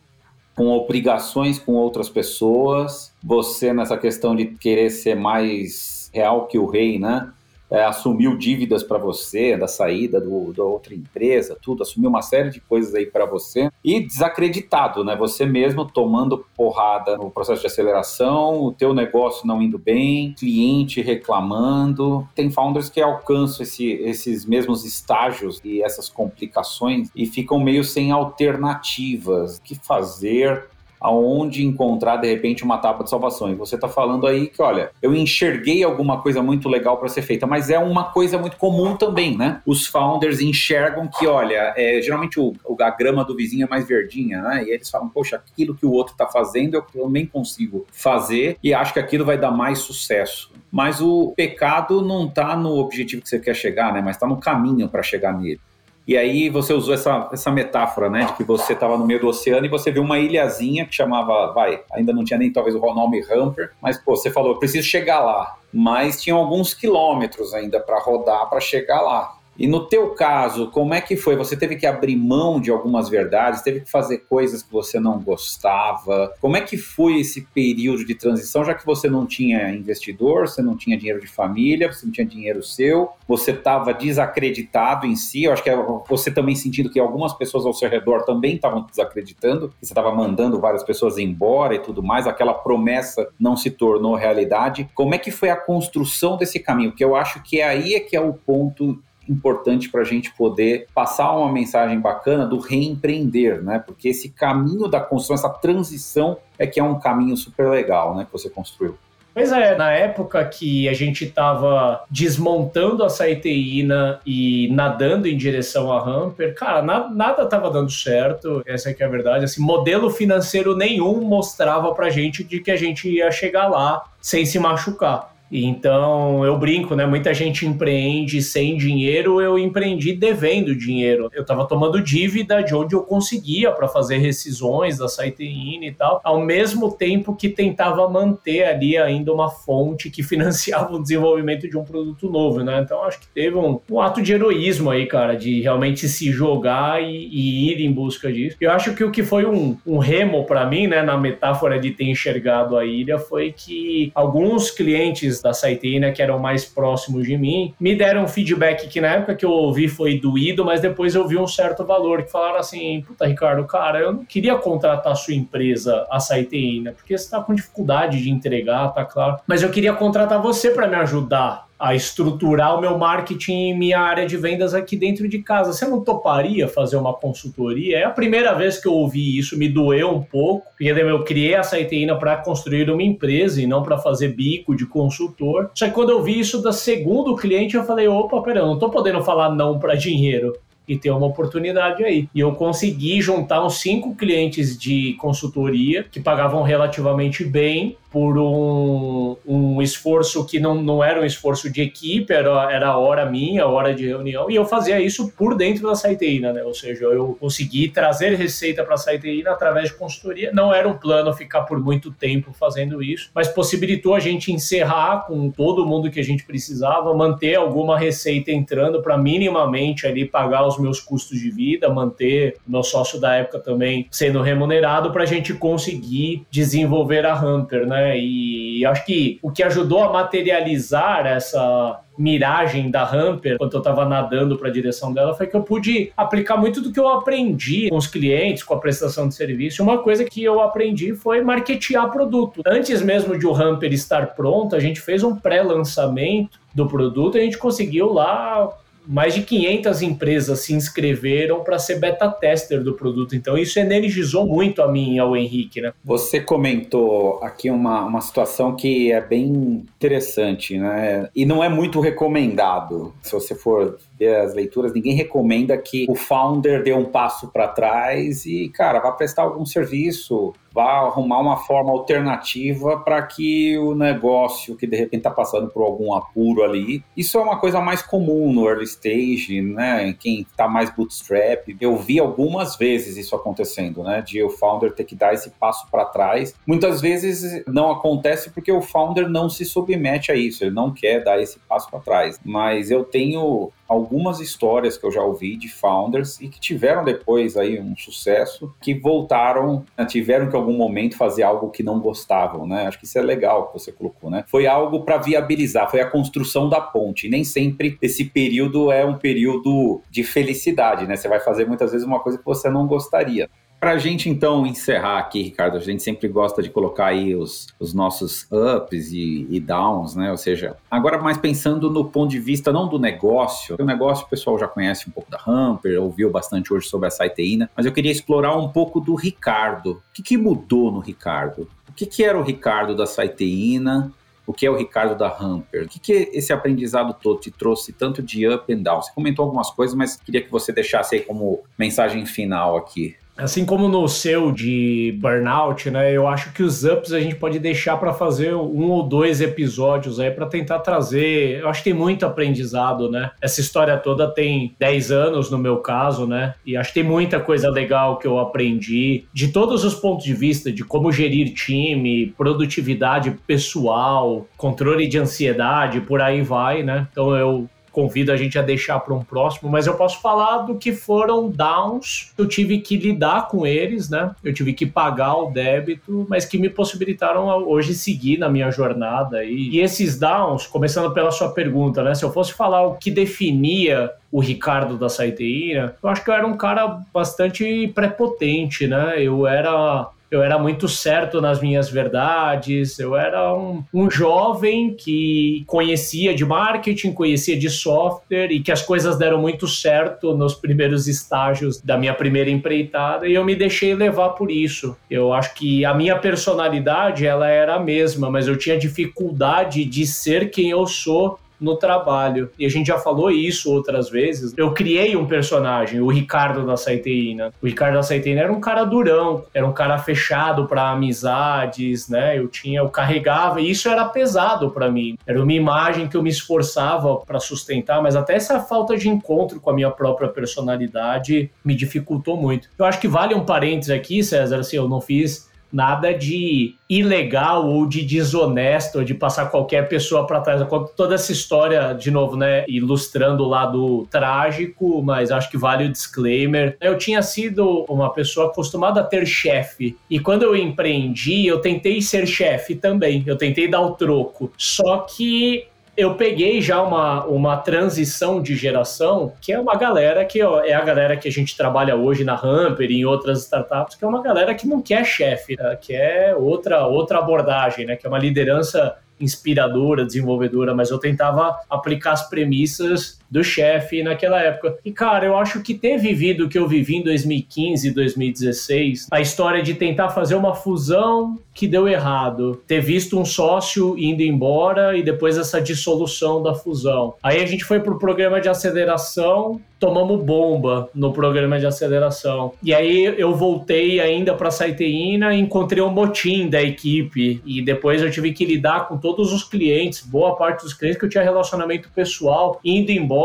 com obrigações com outras pessoas, você nessa questão de querer ser mais real que o rei, né? É, assumiu dívidas para você, da saída do, da outra empresa, tudo, assumiu uma série de coisas aí para você e desacreditado, né? Você mesmo tomando porrada no processo de aceleração, o teu negócio não indo bem, cliente reclamando. Tem founders que alcançam esse, esses mesmos estágios e essas complicações e ficam meio sem alternativas. O que fazer? Aonde encontrar de repente uma etapa de salvação. E você está falando aí que, olha, eu enxerguei alguma coisa muito legal para ser feita, mas é uma coisa muito comum também, né? Os founders enxergam que, olha, é, geralmente o, a grama do vizinho é mais verdinha, né? E eles falam, poxa, aquilo que o outro está fazendo eu também consigo fazer e acho que aquilo vai dar mais sucesso. Mas o pecado não está no objetivo que você quer chegar, né? Mas está no caminho para chegar nele. E aí você usou essa, essa metáfora, né, de que você estava no meio do oceano e você viu uma ilhazinha que chamava, vai, ainda não tinha nem talvez o nome Hamper, mas pô, você falou, eu preciso chegar lá. Mas tinham alguns quilômetros ainda para rodar para chegar lá. E no teu caso, como é que foi? Você teve que abrir mão de algumas verdades, teve que fazer coisas que você não gostava. Como é que foi esse período de transição, já que você não tinha investidor, você não tinha dinheiro de família, você não tinha dinheiro seu, você estava desacreditado em si. Eu acho que é você também sentindo que algumas pessoas ao seu redor também estavam desacreditando, que você estava mandando várias pessoas embora e tudo mais, aquela promessa não se tornou realidade. Como é que foi a construção desse caminho? Que eu acho que é aí é que é o ponto importante para a gente poder passar uma mensagem bacana do reempreender, né? Porque esse caminho da construção, essa transição é que é um caminho super legal, né? Que você construiu. Pois é, na época que a gente estava desmontando a saiteína e nadando em direção a Hamper, cara, na, nada estava dando certo, essa é que é a verdade. Assim, modelo financeiro nenhum mostrava pra gente de que a gente ia chegar lá sem se machucar. Então eu brinco, né? Muita gente empreende sem dinheiro, eu empreendi devendo dinheiro. Eu estava tomando dívida de onde eu conseguia para fazer rescisões da Saitein e tal, ao mesmo tempo que tentava manter ali ainda uma fonte que <laughs> financiava o desenvolvimento de um produto novo, né? Então acho que teve um, um ato de heroísmo aí, cara, de realmente se jogar e, e ir em busca disso. Eu acho que o que foi um, um remo para mim, né, na metáfora de ter enxergado a ilha, foi que alguns clientes da Saiteina, que eram mais próximos de mim, me deram um feedback que na época que eu ouvi foi doído, mas depois eu vi um certo valor, que falaram assim, puta Ricardo, cara, eu não queria contratar a sua empresa, a Saiteina, porque você tá com dificuldade de entregar, tá claro, mas eu queria contratar você para me ajudar a estruturar o meu marketing e minha área de vendas aqui dentro de casa. Você não toparia fazer uma consultoria? É a primeira vez que eu ouvi isso, me doeu um pouco, porque eu criei a Saiteína para construir uma empresa e não para fazer bico de consultor. Só que quando eu vi isso da segundo cliente, eu falei, opa, pera, eu não tô podendo falar não para dinheiro e ter uma oportunidade aí. E eu consegui juntar uns cinco clientes de consultoria que pagavam relativamente bem por um, um esforço que não, não era um esforço de equipe, era, era hora minha, hora de reunião, e eu fazia isso por dentro da Saiteína, né? Ou seja, eu consegui trazer receita para a Saiteína através de consultoria. Não era um plano ficar por muito tempo fazendo isso, mas possibilitou a gente encerrar com todo mundo que a gente precisava, manter alguma receita entrando para minimamente ali pagar os meus custos de vida, manter meu sócio da época também sendo remunerado para a gente conseguir desenvolver a Hunter, né? Né? E acho que o que ajudou a materializar essa miragem da Hamper, quando eu estava nadando para a direção dela, foi que eu pude aplicar muito do que eu aprendi com os clientes, com a prestação de serviço. Uma coisa que eu aprendi foi marketear produto. Antes mesmo de o Hamper estar pronto, a gente fez um pré-lançamento do produto e a gente conseguiu lá mais de 500 empresas se inscreveram para ser beta tester do produto. Então isso energizou muito a mim e ao Henrique, né? Você comentou aqui uma, uma situação que é bem interessante, né? E não é muito recomendado. Se você for as leituras, ninguém recomenda que o founder dê um passo para trás e, cara, vá prestar algum serviço, vá arrumar uma forma alternativa para que o negócio que de repente está passando por algum apuro ali, isso é uma coisa mais comum no early stage, né? Quem está mais bootstrap, eu vi algumas vezes isso acontecendo, né? De o founder ter que dar esse passo para trás. Muitas vezes não acontece porque o founder não se submete a isso, ele não quer dar esse passo para trás. Mas eu tenho algumas histórias que eu já ouvi de founders e que tiveram depois aí um sucesso, que voltaram, né, tiveram que em algum momento fazer algo que não gostavam, né? Acho que isso é legal que você colocou, né? Foi algo para viabilizar, foi a construção da ponte. Nem sempre esse período é um período de felicidade, né? Você vai fazer muitas vezes uma coisa que você não gostaria. Para a gente então encerrar aqui, Ricardo, a gente sempre gosta de colocar aí os, os nossos ups e, e, downs, né? Ou seja, agora mais pensando no ponto de vista não do negócio, o negócio o pessoal já conhece um pouco da Hamper, ouviu bastante hoje sobre a Saiteína, mas eu queria explorar um pouco do Ricardo. O que, que mudou no Ricardo? O que, que era o Ricardo da Saiteína o que é o Ricardo da Hamper. O que, que esse aprendizado todo te trouxe tanto de up and down? Você comentou algumas coisas, mas queria que você deixasse aí como mensagem final aqui. Assim como no seu de burnout, né? Eu acho que os ups a gente pode deixar para fazer um ou dois episódios aí para tentar trazer. Eu acho que tem muito aprendizado, né? Essa história toda tem 10 anos no meu caso, né? E acho que tem muita coisa legal que eu aprendi de todos os pontos de vista, de como gerir time, produtividade pessoal, controle de ansiedade, por aí vai, né? Então eu convido a gente a deixar para um próximo, mas eu posso falar do que foram downs, eu tive que lidar com eles, né? Eu tive que pagar o débito, mas que me possibilitaram hoje seguir na minha jornada. E, e esses downs, começando pela sua pergunta, né? Se eu fosse falar o que definia o Ricardo da Saiteína, eu acho que eu era um cara bastante prepotente, né? Eu era eu era muito certo nas minhas verdades, eu era um, um jovem que conhecia de marketing, conhecia de software e que as coisas deram muito certo nos primeiros estágios da minha primeira empreitada e eu me deixei levar por isso. Eu acho que a minha personalidade ela era a mesma, mas eu tinha dificuldade de ser quem eu sou no trabalho. E a gente já falou isso outras vezes. Eu criei um personagem, o Ricardo da Saiteína. O Ricardo da Saiteína era um cara durão, era um cara fechado para amizades, né? Eu tinha, eu carregava, e isso era pesado para mim. Era uma imagem que eu me esforçava para sustentar, mas até essa falta de encontro com a minha própria personalidade me dificultou muito. Eu acho que vale um parênteses aqui, César, assim, eu não fiz nada de ilegal ou de desonesto, ou de passar qualquer pessoa para trás. Toda essa história, de novo, né, ilustrando o lado trágico, mas acho que vale o disclaimer. Eu tinha sido uma pessoa acostumada a ter chefe, e quando eu empreendi, eu tentei ser chefe também, eu tentei dar o troco. Só que eu peguei já uma, uma transição de geração, que é uma galera que ó, é a galera que a gente trabalha hoje na Hamper e em outras startups, que é uma galera que não quer chefe, né? que é outra, outra abordagem, né? que é uma liderança inspiradora, desenvolvedora, mas eu tentava aplicar as premissas do chefe naquela época. E, cara, eu acho que ter vivido o que eu vivi em 2015 e 2016, a história de tentar fazer uma fusão que deu errado, ter visto um sócio indo embora e depois essa dissolução da fusão. Aí a gente foi pro programa de aceleração, tomamos bomba no programa de aceleração. E aí eu voltei ainda para Saiteína encontrei um motim da equipe. E depois eu tive que lidar com todos os clientes, boa parte dos clientes que eu tinha relacionamento pessoal, indo embora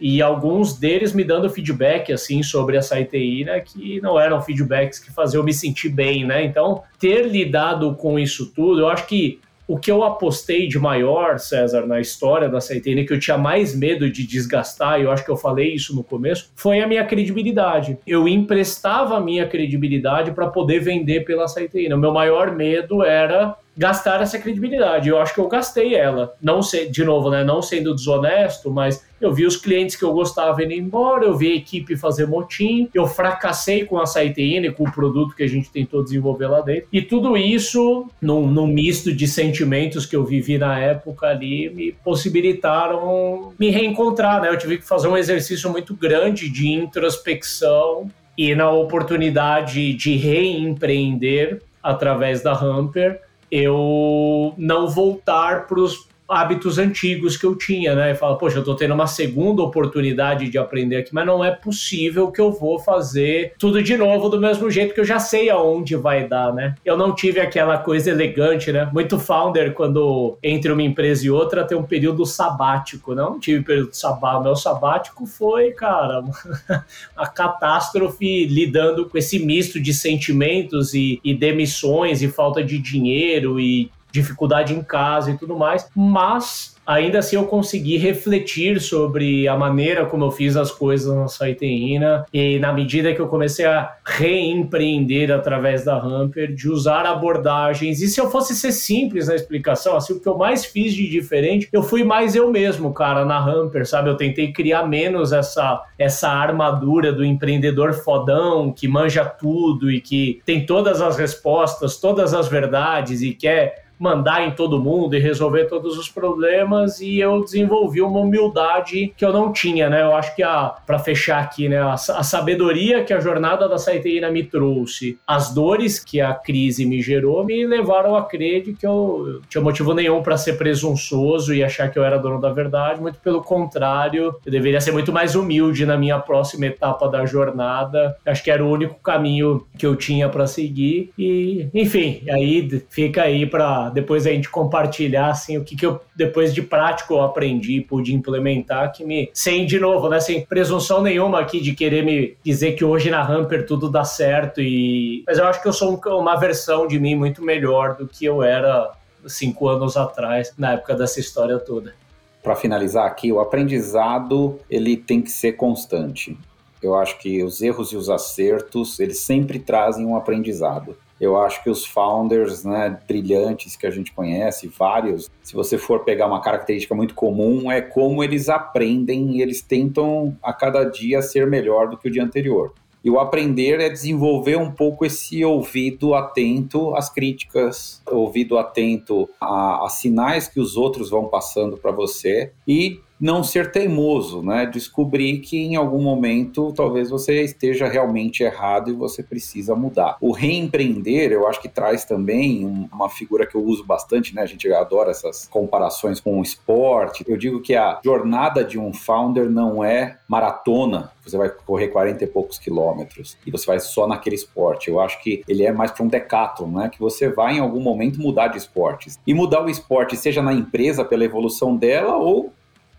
e alguns deles me dando feedback assim sobre a Saiteína que não eram feedbacks que faziam eu me sentir bem, né? Então, ter lidado com isso tudo, eu acho que o que eu apostei de maior, César, na história da CITN, que eu tinha mais medo de desgastar, e eu acho que eu falei isso no começo, foi a minha credibilidade. Eu emprestava a minha credibilidade para poder vender pela CITN. O meu maior medo era gastar essa credibilidade. Eu acho que eu gastei ela. Não sei, de novo, né, não sendo desonesto, mas eu vi os clientes que eu gostava indo embora, eu vi a equipe fazer motim, eu fracassei com a SciTN, com o produto que a gente tentou desenvolver lá dentro. E tudo isso, num, num misto de sentimentos que eu vivi na época ali, me possibilitaram me reencontrar, né? Eu tive que fazer um exercício muito grande de introspecção e na oportunidade de reempreender através da Hamper eu não voltar para os hábitos antigos que eu tinha, né? E fala, poxa, eu estou tendo uma segunda oportunidade de aprender aqui, mas não é possível que eu vou fazer tudo de novo do mesmo jeito que eu já sei aonde vai dar, né? Eu não tive aquela coisa elegante, né? Muito founder, quando entre uma empresa e outra, tem um período sabático, não? tive período sabático. Meu sabático foi, cara, <laughs> a catástrofe lidando com esse misto de sentimentos e, e demissões e falta de dinheiro e dificuldade em casa e tudo mais, mas ainda assim eu consegui refletir sobre a maneira como eu fiz as coisas na Saiteína e na medida que eu comecei a reempreender através da Hamper, de usar abordagens, e se eu fosse ser simples na explicação, assim, o que eu mais fiz de diferente, eu fui mais eu mesmo, cara, na Hamper, sabe? Eu tentei criar menos essa, essa armadura do empreendedor fodão que manja tudo e que tem todas as respostas, todas as verdades e quer mandar em todo mundo e resolver todos os problemas e eu desenvolvi uma humildade que eu não tinha, né? Eu acho que a para fechar aqui, né, a, a, sabedoria que a jornada da Saiteína me trouxe, as dores que a crise me gerou me levaram a crer de que eu, eu tinha motivo nenhum para ser presunçoso e achar que eu era dono da verdade, muito pelo contrário, eu deveria ser muito mais humilde na minha próxima etapa da jornada. Acho que era o único caminho que eu tinha para seguir e, enfim, aí fica aí para depois a gente compartilhar assim o que, que eu depois de prático eu aprendi, pude implementar que me sem de novo, né, sem presunção nenhuma aqui de querer me dizer que hoje na Hamper tudo dá certo e mas eu acho que eu sou um, uma versão de mim muito melhor do que eu era cinco anos atrás na época dessa história toda. Para finalizar aqui, o aprendizado ele tem que ser constante. Eu acho que os erros e os acertos, eles sempre trazem um aprendizado. Eu acho que os founders né, brilhantes que a gente conhece, vários, se você for pegar uma característica muito comum, é como eles aprendem e eles tentam a cada dia ser melhor do que o dia anterior. E o aprender é desenvolver um pouco esse ouvido atento às críticas, ouvido atento a, a sinais que os outros vão passando para você e não ser teimoso, né? Descobrir que em algum momento talvez você esteja realmente errado e você precisa mudar. O reempreender, eu acho que traz também uma figura que eu uso bastante, né? A gente adora essas comparações com o esporte. Eu digo que a jornada de um founder não é maratona, você vai correr 40 e poucos quilômetros e você vai só naquele esporte. Eu acho que ele é mais para um decathlon, né? Que você vai em algum momento mudar de esportes. E mudar o esporte, seja na empresa pela evolução dela ou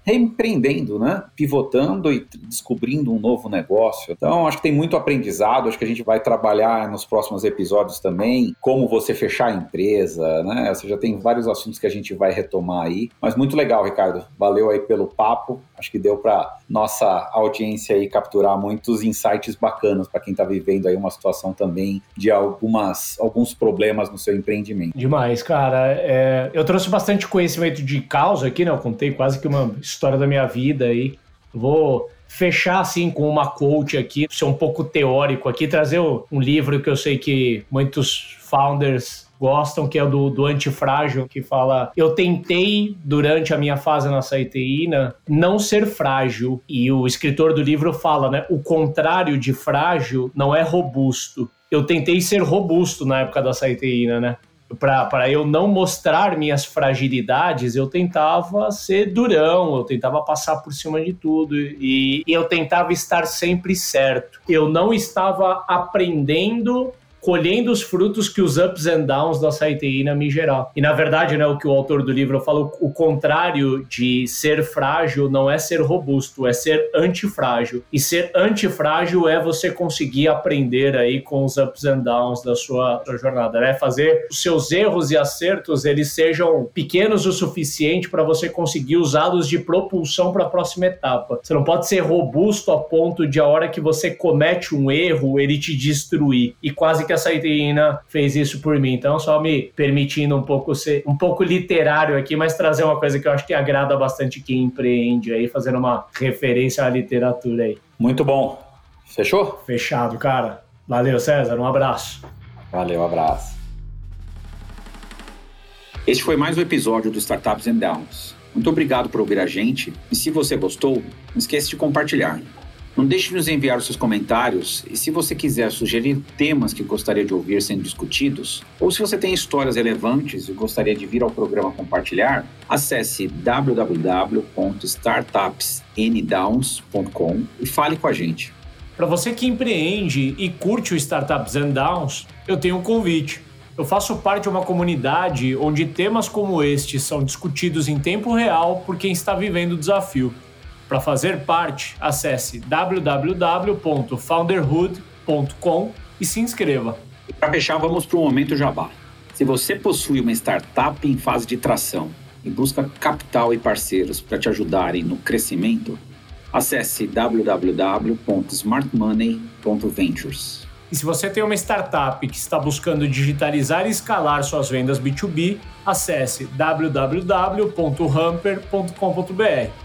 reempreendendo, né? Pivotando e descobrindo um novo negócio. Então, acho que tem muito aprendizado, acho que a gente vai trabalhar nos próximos episódios também como você fechar a empresa, né? Você já tem vários assuntos que a gente vai retomar aí. Mas muito legal, Ricardo. Valeu aí pelo papo. Acho que deu para nossa audiência aí capturar muitos insights bacanas para quem está vivendo aí uma situação também de algumas alguns problemas no seu empreendimento. Demais, cara. É, eu trouxe bastante conhecimento de causa aqui, né? Eu contei quase que uma história da minha vida aí. Vou fechar assim com uma coach aqui, ser um pouco teórico aqui, trazer um livro que eu sei que muitos founders gostam, que é do, do antifrágil, que fala: Eu tentei, durante a minha fase na saiteína, não ser frágil. E o escritor do livro fala, né? O contrário de frágil não é robusto. Eu tentei ser robusto na época da saiteína, né? Para eu não mostrar minhas fragilidades, eu tentava ser durão, eu tentava passar por cima de tudo e, e eu tentava estar sempre certo. Eu não estava aprendendo colhendo os frutos que os ups and downs da saiteína me gerar. E na verdade, né, o que o autor do livro falou, o contrário de ser frágil não é ser robusto, é ser antifrágil. E ser antifrágil é você conseguir aprender aí com os ups and downs da sua, sua jornada, né? Fazer os seus erros e acertos eles sejam pequenos o suficiente para você conseguir usá-los de propulsão para a próxima etapa. Você não pode ser robusto a ponto de a hora que você comete um erro, ele te destruir e quase que a Saiteína fez isso por mim. Então, só me permitindo um pouco ser um pouco literário aqui, mas trazer uma coisa que eu acho que agrada bastante quem empreende aí, fazendo uma referência à literatura aí. Muito bom. Fechou? Fechado, cara. Valeu, César. Um abraço. Valeu, abraço. Este foi mais um episódio do Startups and Downs. Muito obrigado por ouvir a gente e se você gostou, não esqueça de compartilhar. Não deixe de nos enviar os seus comentários e se você quiser sugerir temas que gostaria de ouvir sendo discutidos, ou se você tem histórias relevantes e gostaria de vir ao programa compartilhar, acesse www.startupsndowns.com e fale com a gente. Para você que empreende e curte o Startups and Downs, eu tenho um convite. Eu faço parte de uma comunidade onde temas como este são discutidos em tempo real por quem está vivendo o desafio. Para fazer parte, acesse www.founderhood.com e se inscreva. Para fechar, vamos para o momento jabá. Se você possui uma startup em fase de tração e busca capital e parceiros para te ajudarem no crescimento, acesse www.smartmoney.ventures. E se você tem uma startup que está buscando digitalizar e escalar suas vendas B2B, acesse www.hamper.com.br.